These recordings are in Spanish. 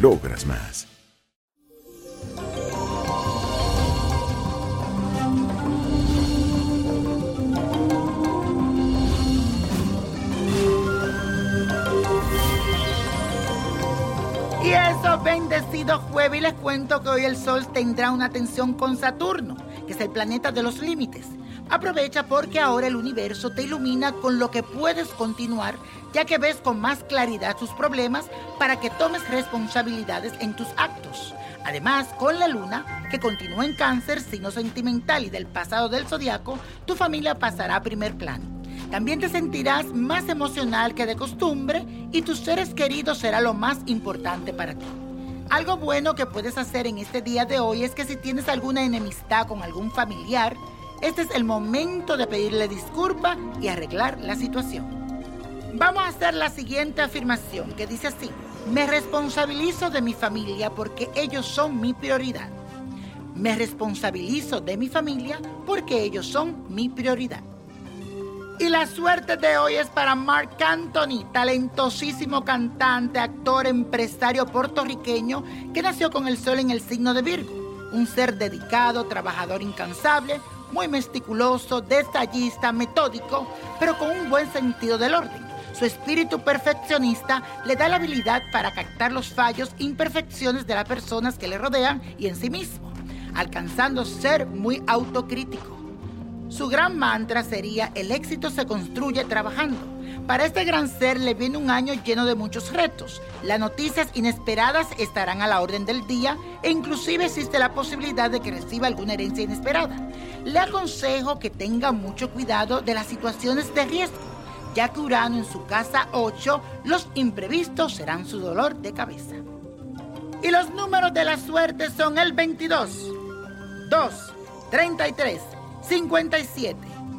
logras más. Y eso, bendecido jueves, y les cuento que hoy el Sol tendrá una tensión con Saturno, que es el planeta de los límites. Aprovecha porque ahora el universo te ilumina con lo que puedes continuar, ya que ves con más claridad tus problemas para que tomes responsabilidades en tus actos. Además, con la luna, que continúa en cáncer, signo sentimental y del pasado del zodiaco, tu familia pasará a primer plano. También te sentirás más emocional que de costumbre y tus seres queridos será lo más importante para ti. Algo bueno que puedes hacer en este día de hoy es que si tienes alguna enemistad con algún familiar, este es el momento de pedirle disculpa y arreglar la situación. Vamos a hacer la siguiente afirmación que dice así, me responsabilizo de mi familia porque ellos son mi prioridad. Me responsabilizo de mi familia porque ellos son mi prioridad. Y la suerte de hoy es para Mark Anthony, talentosísimo cantante, actor, empresario puertorriqueño que nació con el sol en el signo de Virgo. Un ser dedicado, trabajador incansable, muy meticuloso, detallista, metódico, pero con un buen sentido del orden. Su espíritu perfeccionista le da la habilidad para captar los fallos e imperfecciones de las personas que le rodean y en sí mismo, alcanzando ser muy autocrítico. Su gran mantra sería el éxito se construye trabajando. Para este gran ser le viene un año lleno de muchos retos. Las noticias inesperadas estarán a la orden del día e inclusive existe la posibilidad de que reciba alguna herencia inesperada. Le aconsejo que tenga mucho cuidado de las situaciones de riesgo, ya que Urano en su casa 8, los imprevistos serán su dolor de cabeza. Y los números de la suerte son el 22, 2, 33, 57,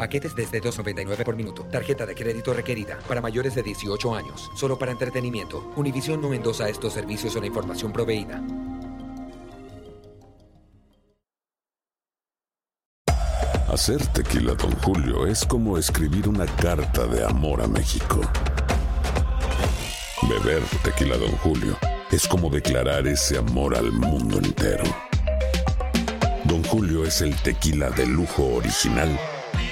Paquetes desde 2.99 por minuto. Tarjeta de crédito requerida para mayores de 18 años. Solo para entretenimiento. Univision no endosa estos servicios o la información proveída. Hacer tequila, Don Julio, es como escribir una carta de amor a México. Beber tequila, Don Julio, es como declarar ese amor al mundo entero. Don Julio es el tequila de lujo original,